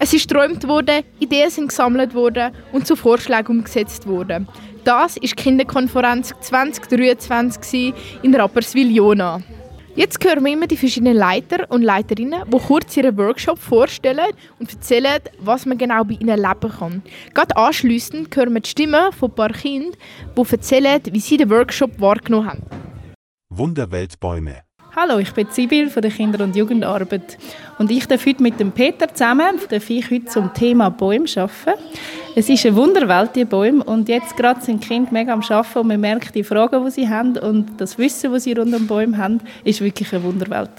Es ist geträumt worden, Ideen sind gesammelt worden und zu Vorschlägen umgesetzt worden. Das ist die Kinderkonferenz 2023 in Rapperswil-Jona. Jetzt hören wir immer die verschiedenen Leiter und Leiterinnen, die kurz ihren Workshop vorstellen und erzählen, was man genau bei ihnen erleben kann. Gerade anschliessend hören wir die Stimmen von ein paar Kindern, die erzählen, wie sie den Workshop wahrgenommen haben. Wunderweltbäume Hallo, ich bin Sibyl von der Kinder- und Jugendarbeit und ich darf heute mit dem Peter zusammen darf ich heute zum Thema Bäume arbeiten. Es ist eine Wunderwelt, die Bäume und jetzt gerade sind die Kinder mega am Arbeiten und man merkt die Fragen, die sie haben und das Wissen, das sie rund um Bäume haben, ist wirklich eine Wunderwelt.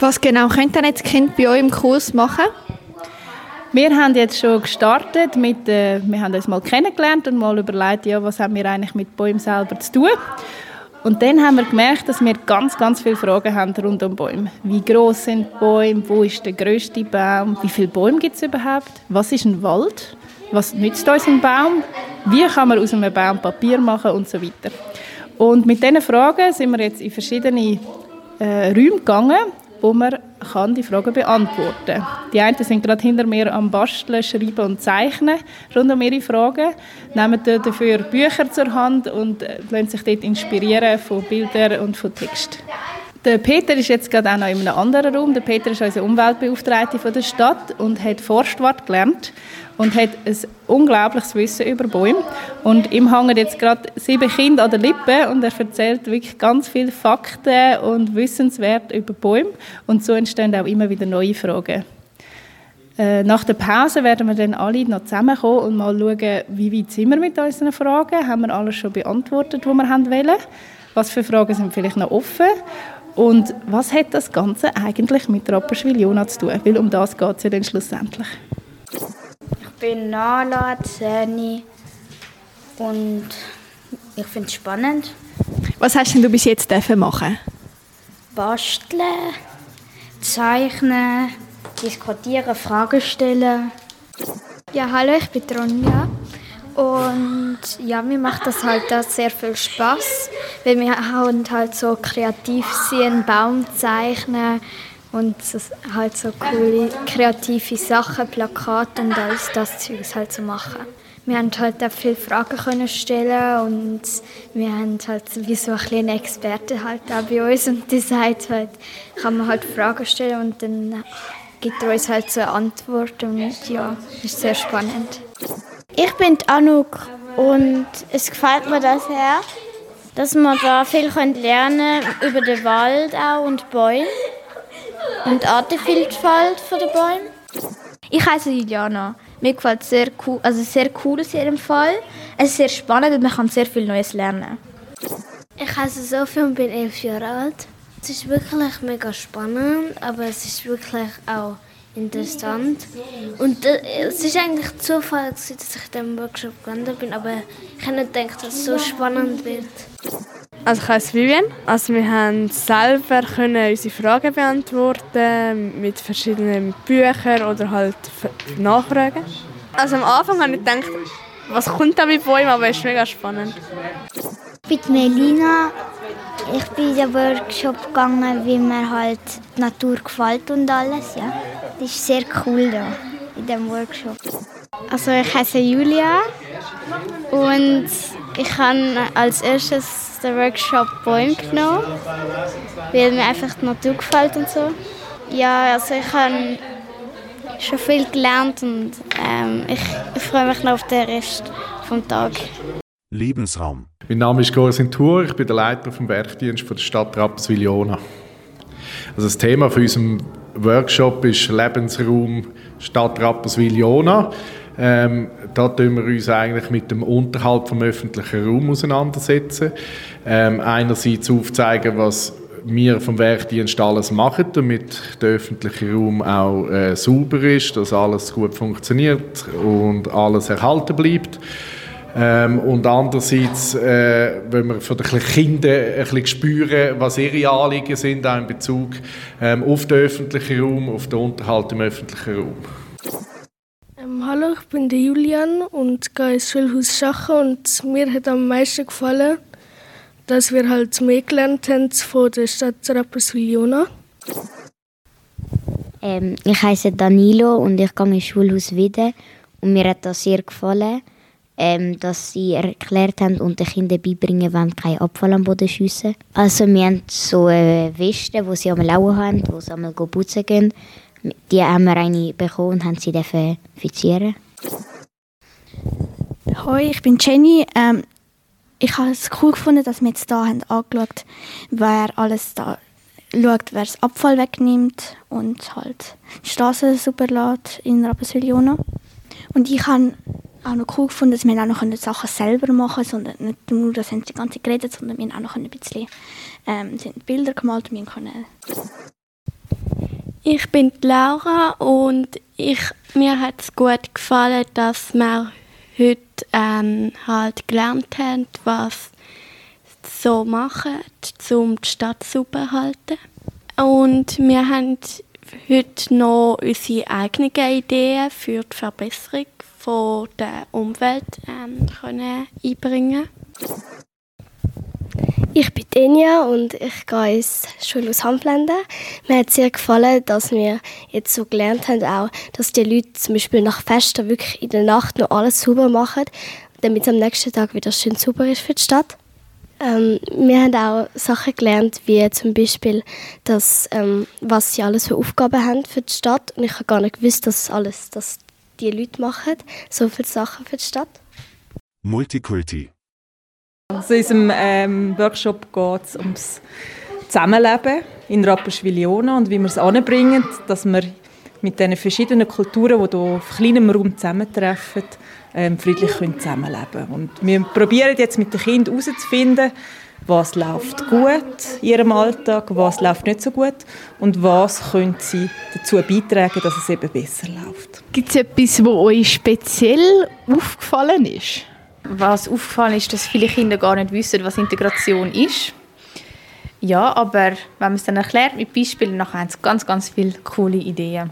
Was genau könnt ihr jetzt Kind bei euch im Kurs machen? Wir haben jetzt schon gestartet mit, äh, wir haben uns mal kennengelernt und mal überlegt, ja, was haben wir eigentlich mit Bäumen selber zu tun. Und dann haben wir gemerkt, dass wir ganz, ganz viele Fragen haben rund um Bäume. Wie groß sind Bäume? Wo ist der größte Baum? Wie viele Bäume gibt es überhaupt? Was ist ein Wald? Was nützt uns ein Baum? Wie kann man aus einem Baum Papier machen und so weiter? Und mit diesen Fragen sind wir jetzt in verschiedene äh, Räume gegangen wo man kann die Fragen beantworten kann. Die einen sind gerade hinter mir am Basteln, Schreiben und Zeichnen rund um ihre Fragen, nehmen dafür Bücher zur Hand und äh, lassen sich dort inspirieren von Bildern und von Text. Der Peter ist jetzt gerade auch noch in einem anderen Raum. Der Peter ist unser Umweltbeauftragter von der Stadt und hat Forstwart gelernt und hat ein unglaubliches Wissen über Bäume. Und ihm hängen jetzt gerade sieben Kinder an der Lippe und er erzählt wirklich ganz viele Fakten und Wissenswert über Bäume. Und so entstehen auch immer wieder neue Fragen. Äh, nach der Pause werden wir dann alle noch zusammenkommen und mal schauen, wie weit sind wir mit unseren Fragen. Haben wir alles schon beantwortet, was wir wollen? Was für Fragen sind vielleicht noch offen? Und was hat das Ganze eigentlich mit Rapperswil-Jona zu tun? Weil um das geht es ja dann schlussendlich bin Nala, Zeni und ich finde es spannend. Was hast denn du bis jetzt machen Basteln, zeichnen, diskutieren, Fragen stellen. Ja, hallo, ich bin Ronja. Und ja, mir macht das halt da sehr viel Spaß, weil wir halt so kreativ sind, Baum zeichnen und halt so coole kreative Sachen, Plakate und alles das Zeug halt zu so machen. Wir haben halt auch viele Fragen können stellen und wir haben halt wie so ein kleiner Experte halt auch bei uns und die sagt halt, kann man halt Fragen stellen und dann gibt er uns halt so eine Antwort und ja, ist sehr spannend. Ich bin Anouk und es gefällt mir das her, dass man da viel lernen können über den Wald auch und Bäume und die Artenvielfalt der Bäume. Ich heiße Juliana. Mir gefällt es sehr cool, also sehr cool aus jedem Fall. Es ist sehr spannend und man kann sehr viel Neues lernen. Ich heiße Sophie und bin elf Jahre alt. Es ist wirklich mega spannend, aber es ist wirklich auch interessant. Und äh, es ist eigentlich Zufall, dass ich in diesem Workshop gelandet bin, aber ich hätte nicht gedacht, dass es so spannend wird. Also ich heiße Vivian. Also wir haben selber können unsere Fragen beantworten mit verschiedenen Büchern oder halt Nachfragen. Also am Anfang habe ich gedacht, was kommt da mit Bäumen, aber es ist mega spannend. Ich bin Melina. Ich bin in den Workshop gegangen, wie mir halt die Natur gefällt und alles. Ja. Das ist sehr cool da in diesem Workshop. Also ich heiße Julia und ich habe als erstes den Workshop Bäume genommen, weil mir einfach die Natur gefällt und so. Ja, also ich habe schon viel gelernt und ähm, ich, ich freue mich noch auf den Rest des Tages. Lebensraum. Mein Name ist Gorsin Thur, ich bin der Leiter vom Werkdienst der Stadt Rapperswil-Jona. Also das Thema für unseren Workshop ist Lebensraum Stadt Rapperswil-Jona. Ähm, da tun wir uns eigentlich mit dem Unterhalt vom öffentlichen Raum auseinandersetzen. Ähm, einerseits aufzeigen, was wir vom Werkdienst alles machen, damit der öffentliche Raum auch äh, sauber ist, dass alles gut funktioniert und alles erhalten bleibt. Ähm, und andererseits, äh, wenn wir von den Kindern ein bisschen spüren, was ihre Anliegen sind, auch in Bezug ähm, auf den öffentlichen Raum, auf den Unterhalt im öffentlichen Raum. Hallo, ich bin der Julian und gehe ins Schulhaus Schachen und mir hat am meisten gefallen, dass wir halt mehr gelernt haben von der Stadt Rapperswil-Jona. Ähm, ich heiße Danilo und ich gehe ins Schulhaus wieder. Und mir hat das sehr gefallen, ähm, dass sie erklärt haben und den Kindern beibringen wollen, keinen Abfall am Boden schiessen. Also wir haben so eine Weste, die sie einmal auch haben, wo sie einmal putzen gehen. Die haben wir eine bekommen und haben sie fizieren. Hoi, ich bin Jenny. Ähm, ich habe es cool gefunden, dass wir jetzt hier haben angeschaut wer alles da schaut, wer das Abfall wegnimmt und halt die Straße super lässt in Rapperswil-Jona. Und ich habe auch noch cool gefunden, dass wir auch noch Sachen selber machen sondern nicht nur, dass sie die ganze Zeit geredet sondern wir haben auch noch ein bisschen ähm, Bilder gemalt und können ich bin Laura und ich, mir hat es gut gefallen, dass wir heute ähm, halt gelernt haben, was so machen, um die Stadt zu halten. Und wir haben heute noch unsere eigenen Ideen für die Verbesserung von der Umwelt ähm, können einbringen ich bin Enya und ich gehe ins Schulhaus Hamblende. Mir hat sehr gefallen, dass wir jetzt so gelernt haben, auch, dass die Leute zum Beispiel nach Festen wirklich in der Nacht noch alles sauber machen, damit es am nächsten Tag wieder schön sauber ist für die Stadt. Ähm, wir haben auch Sachen gelernt, wie zum Beispiel, dass, ähm, was sie alles für Aufgaben haben für die Stadt. Und ich habe gar nicht gewusst, dass alles, dass die Leute machen, so viele Sachen für die Stadt. Multikulti. Also in unserem ähm, Workshop geht es ums Zusammenleben in Rapperswil-Jona und wie wir es anbringen, dass wir mit diesen verschiedenen Kulturen, die hier auf kleinem Raum zusammentreffen, ähm, friedlich können zusammenleben Und wir probieren jetzt mit den Kindern herauszufinden, was läuft gut in ihrem Alltag, was läuft nicht so gut und was können sie dazu beitragen, dass es eben besser läuft. Gibt es etwas, was euch speziell aufgefallen ist? Was aufgefallen ist, dass viele Kinder gar nicht wissen, was Integration ist. Ja, aber wenn man es dann erklärt mit Beispielen, dann haben sie ganz, ganz viele coole Ideen.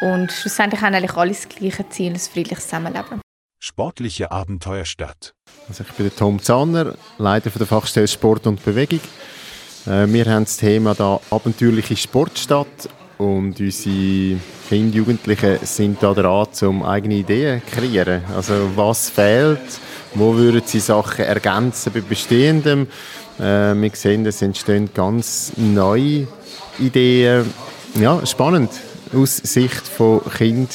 Und schlussendlich haben eigentlich alle das gleiche Ziel, ein friedliches Zusammenleben. Sportliche Abenteuerstadt. Also ich bin der Tom Zahner, Leiter der Fachstelle Sport und Bewegung. Äh, wir haben das Thema da abenteuerliche Sportstadt und unsere Kinder, Jugendlichen sind da dran, um eigene Ideen zu kreieren. Also was fehlt, wo würden sie Sachen ergänzen bei bestehendem. Äh, wir sehen, es entstehen ganz neue Ideen. Ja, spannend aus Sicht von Kind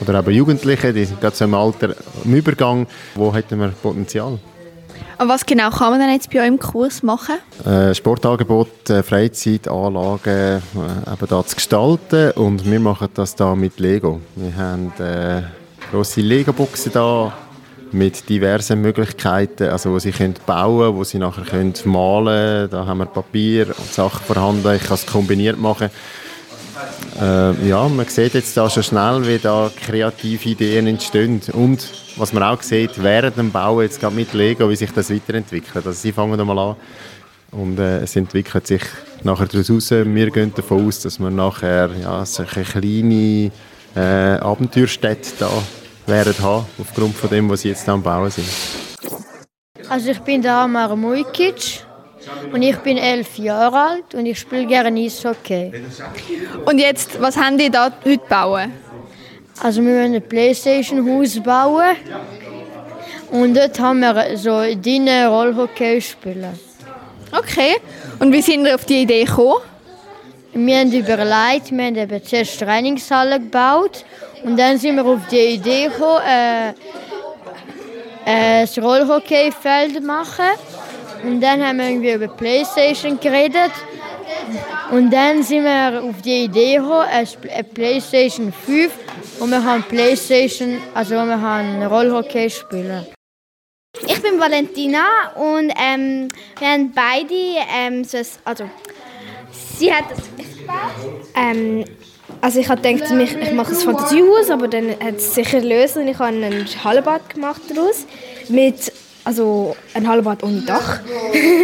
oder eben Jugendlichen, die sind gerade so im Alter im Übergang. Wo hätten wir Potenzial? Und was genau kann man denn jetzt bei euch im Kurs machen? Äh, Sportangebot, äh, Freizeitanlagen äh, eben da zu gestalten und wir machen das da mit Lego. Wir haben äh, grosse Lego-Boxen da mit diversen Möglichkeiten, also wo sie können bauen, wo sie nachher können malen. Da haben wir Papier und Sachen vorhanden. Ich kann es kombiniert machen. Äh, ja, man sieht jetzt da schon schnell, wie da kreative Ideen entstehen. Und was man auch sieht, während dem Bau jetzt gerade mit Lego, wie sich das weiterentwickelt. Also sie fangen mal an und äh, es entwickelt sich nachher daraus raus. Wir gehen davon aus, dass wir nachher ja, solche kleine äh, Abenteuerstädte da werden haben, aufgrund von dem, was sie jetzt am Bauen sind. Also ich bin der Amar Mujkic und ich bin elf Jahre alt und ich spiele gerne Eishockey. Und jetzt, was haben die da heute bauen? Also wir wollen ein Playstation-Haus bauen und dort haben wir so drinnen Rollhockey spielen. Okay, und wie sind wir auf die Idee gekommen? Wir haben überlegt, wir haben eben zuerst Trainingshalle gebaut und dann sind wir auf die Idee gekommen, äh, äh, das Rollhockeyfeld machen. Und dann haben wir irgendwie über Playstation geredet. Und dann sind wir auf die Idee gekommen, eine Playstation 5, wo wir haben Playstation, also wo wir haben Rollhockey spielen. Ich bin Valentina und ähm, wir haben beide ähm, so ein, also sie hat das ähm, also ich habe gedacht, ich mache ein Fantasiehaus, aber dann hat es sicher lösen und ich habe ein Hallenbad gemacht daraus mit also ein Hallenbad ohne Dach.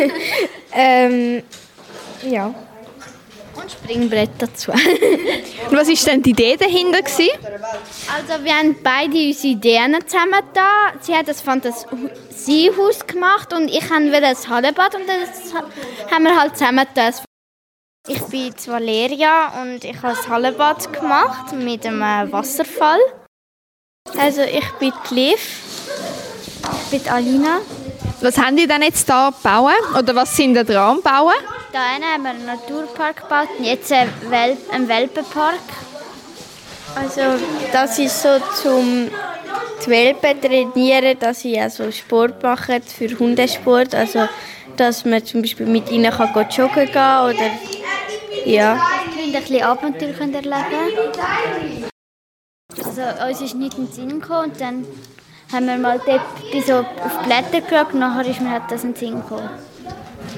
ähm, ja. Und Springbrett dazu. und was war denn die Idee dahinter? Gewesen? Also wir haben beide unsere Ideen zusammen da. Sie hat das Fantasiehaus gemacht und ich habe das Hallenbad und das haben wir halt zusammen da Ich bin Valeria und ich habe das Hallenbad gemacht mit einem Wasserfall. Also ich bin Liv. Ich bin Alina. Was haben die denn jetzt hier bauen? Oder was sind da dran bauen? Da haben wir einen Naturpark gebaut und jetzt einen, Wel einen Welpenpark. Also das ist so zum die Welpen trainieren, dass sie also Sport machen für Hundesport. Also dass man zum Beispiel mit ihnen kann joggen gehen oder ja. Wir können ein bisschen Abenteuer erleben. Also uns ist nicht in den Sinn gekommen und dann haben wir mal dort so auf die Blätter geschaut und nachher ist mir halt das in den Sinn gekommen.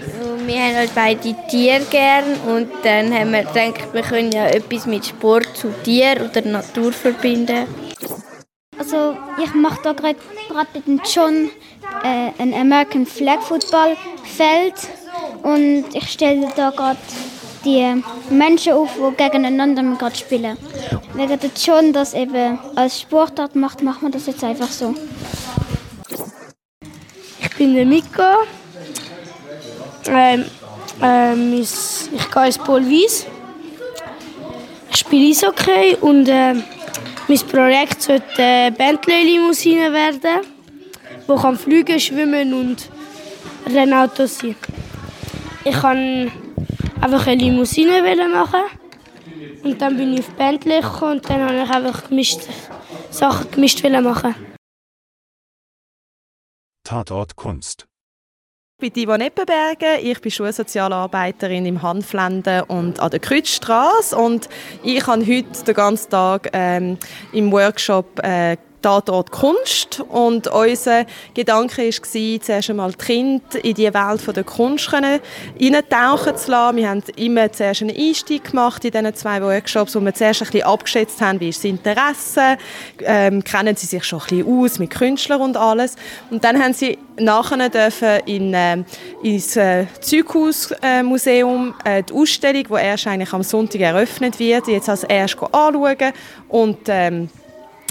Also wir haben halt beide Tiere gern und dann haben wir gedacht, wir können ja etwas mit Sport zu Tier oder Natur verbinden. Also ich mache da gerade mit dem John äh, ein American Flag Football Feld und ich stelle da gerade die Menschen auf, die gegeneinander gerade spielen. Wegen der John das eben als Sportart macht, macht man das jetzt einfach so. Ich bin der Miko. Ähm, ähm, ich, ich gehe ins Polwies. Ich spiele Eishockey und äh, mein Projekt sollte eine Bentley-Limousine werden, die kann fliegen, schwimmen und Rennautos sein. Ich kann einfach eine Limousine machen und dann bin ich auf Bentley gekommen und dann habe ich einfach gemischt, Sachen gemischt machen. Tatort Kunst. Ich bin Yvonne Eppenberger, ich bin Schulsozialarbeiterin im Hanflenden und an der Kreuzstraße und ich habe heute den ganzen Tag ähm, im Workshop äh, Tatort Kunst. Und unser Gedanke war, zuerst einmal die Kinder in die Welt der Kunst eintauchen zu lassen. Wir haben immer zuerst einen Einstieg gemacht in diesen zwei Workshops, wo wir zuerst ein bisschen abgeschätzt haben, wie ist das Interesse, ähm, kennen sie sich schon ein bisschen aus mit Künstlern und alles. Und dann haben sie nachher dürfen in, äh, ins äh, Zeughausmuseum äh, die Ausstellung, die erst eigentlich am Sonntag eröffnet wird, jetzt als erst anschauen und ähm,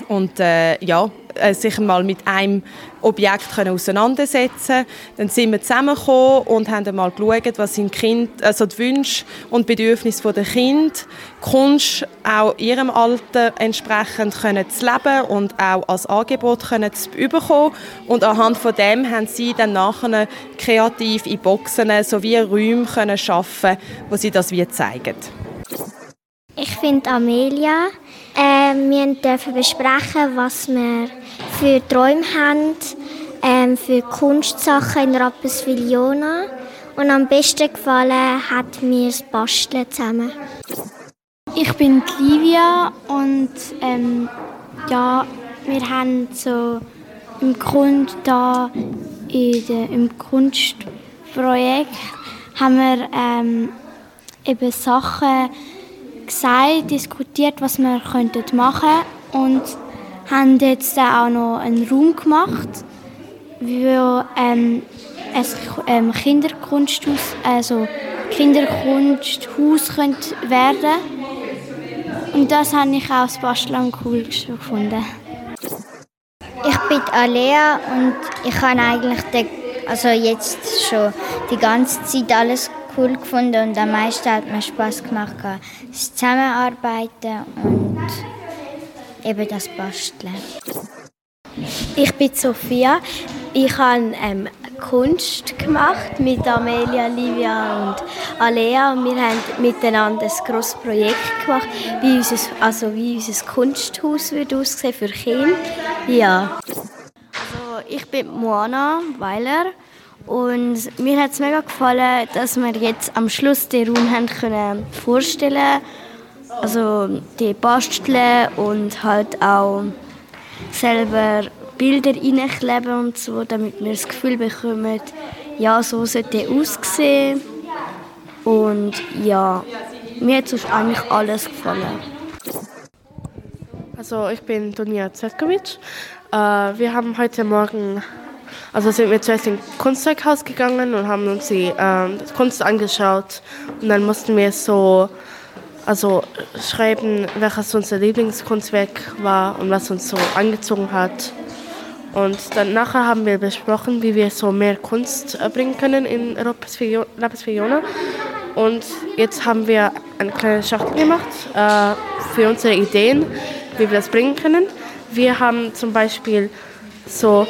und äh, ja, äh, sich mal mit einem Objekt können auseinandersetzen Dann sind wir zusammengekommen und haben einmal geschaut, was sind kind, also die Wünsche und Bedürfnisse der Kinder, Kunst auch ihrem Alter entsprechend können zu leben und auch als Angebot können zu bekommen. Und anhand von dem haben sie dann nachher kreativ in Boxen sowie Räume können schaffen, wo sie das wie zeigen. Ich bin Amelia. Äh, wir dürfen besprechen, was wir für Träume haben, äh, für Kunstsachen in Rapperswil-Jona. Und am besten gefallen hat mir das Basteln zusammen. Ich bin Livia und ähm, ja, wir haben so im Grund da in de, im Kunstprojekt haben wir ähm, eben Sachen gesagt, diskutiert, was wir könnten machen und haben jetzt auch noch einen Raum gemacht, wo ähm, ein ähm, Kinderkunsthaus, also Kinderkunsthaus könnte werden und das habe ich auch Basteln cool gefunden. Ich bin Alea und ich habe eigentlich den, also jetzt schon die ganze Zeit alles cool gefunden und am meisten hat mir Spaß gemacht, das Zusammenarbeiten und eben das Basteln. Ich bin Sophia. Ich habe ähm, Kunst gemacht mit Amelia, Livia und Alea und wir haben miteinander ein grosses Projekt gemacht, wie unser, also wie unser Kunsthaus wird aussehen für Kinder. Ja. Also ich bin Moana Weiler und mir hat es mega gefallen, dass wir jetzt am Schluss den Raum haben können vorstellen Also die basteln und halt auch selber Bilder reinkleben und so, damit wir das Gefühl bekommen, ja, so sollte er aussehen. Und ja, mir hat es eigentlich alles gefallen. Also ich bin Dunja Zetkovic. Äh, wir haben heute Morgen also sind wir zuerst ins Kunstzeughaus gegangen und haben uns die ähm, Kunst angeschaut und dann mussten wir so also schreiben, welches unser Lieblingskunstwerk war und was uns so angezogen hat. Und dann nachher haben wir besprochen, wie wir so mehr Kunst bringen können in Rapperswil-Jona. Und jetzt haben wir eine kleine Schachtel gemacht äh, für unsere Ideen, wie wir das bringen können. Wir haben zum Beispiel so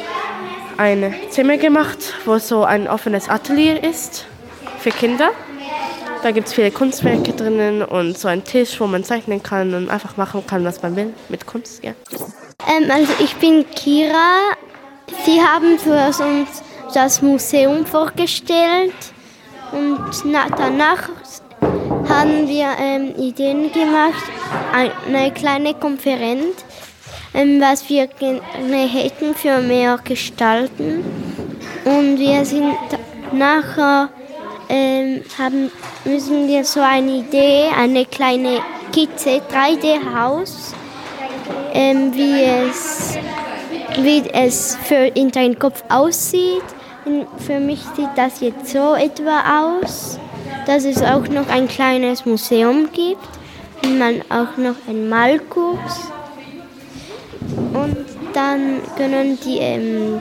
ein Zimmer gemacht, wo so ein offenes Atelier ist für Kinder. Da gibt es viele Kunstwerke drinnen und so ein Tisch, wo man zeichnen kann und einfach machen kann, was man will mit Kunst. Ja. Ähm, also ich bin Kira. Sie haben zuerst uns das Museum vorgestellt und danach haben wir ähm, Ideen gemacht, eine kleine Konferenz, was wir gerne hätten für mehr Gestalten. Und wir sind nachher ähm, haben, müssen wir so eine Idee, eine kleine Skizze, 3D-Haus, ähm, wie es, wie es für in deinem Kopf aussieht. Für mich sieht das jetzt so etwa aus, dass es auch noch ein kleines Museum gibt und man auch noch einen Malkurs. Und dann können die ähm,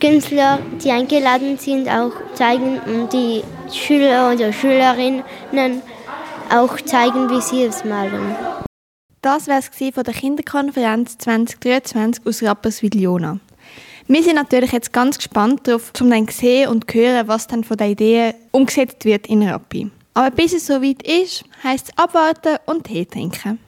Künstler, die eingeladen sind, auch zeigen und die Schüler oder Schülerinnen auch zeigen, wie sie es malen. Das war es von der Kinderkonferenz 2023 aus Rapperswil-Jona. Wir sind natürlich jetzt ganz gespannt darauf, um dann zu sehen und zu hören, was dann von der Idee umgesetzt wird in Rappi. Aber bis es soweit ist, heisst es abwarten und Tee trinken.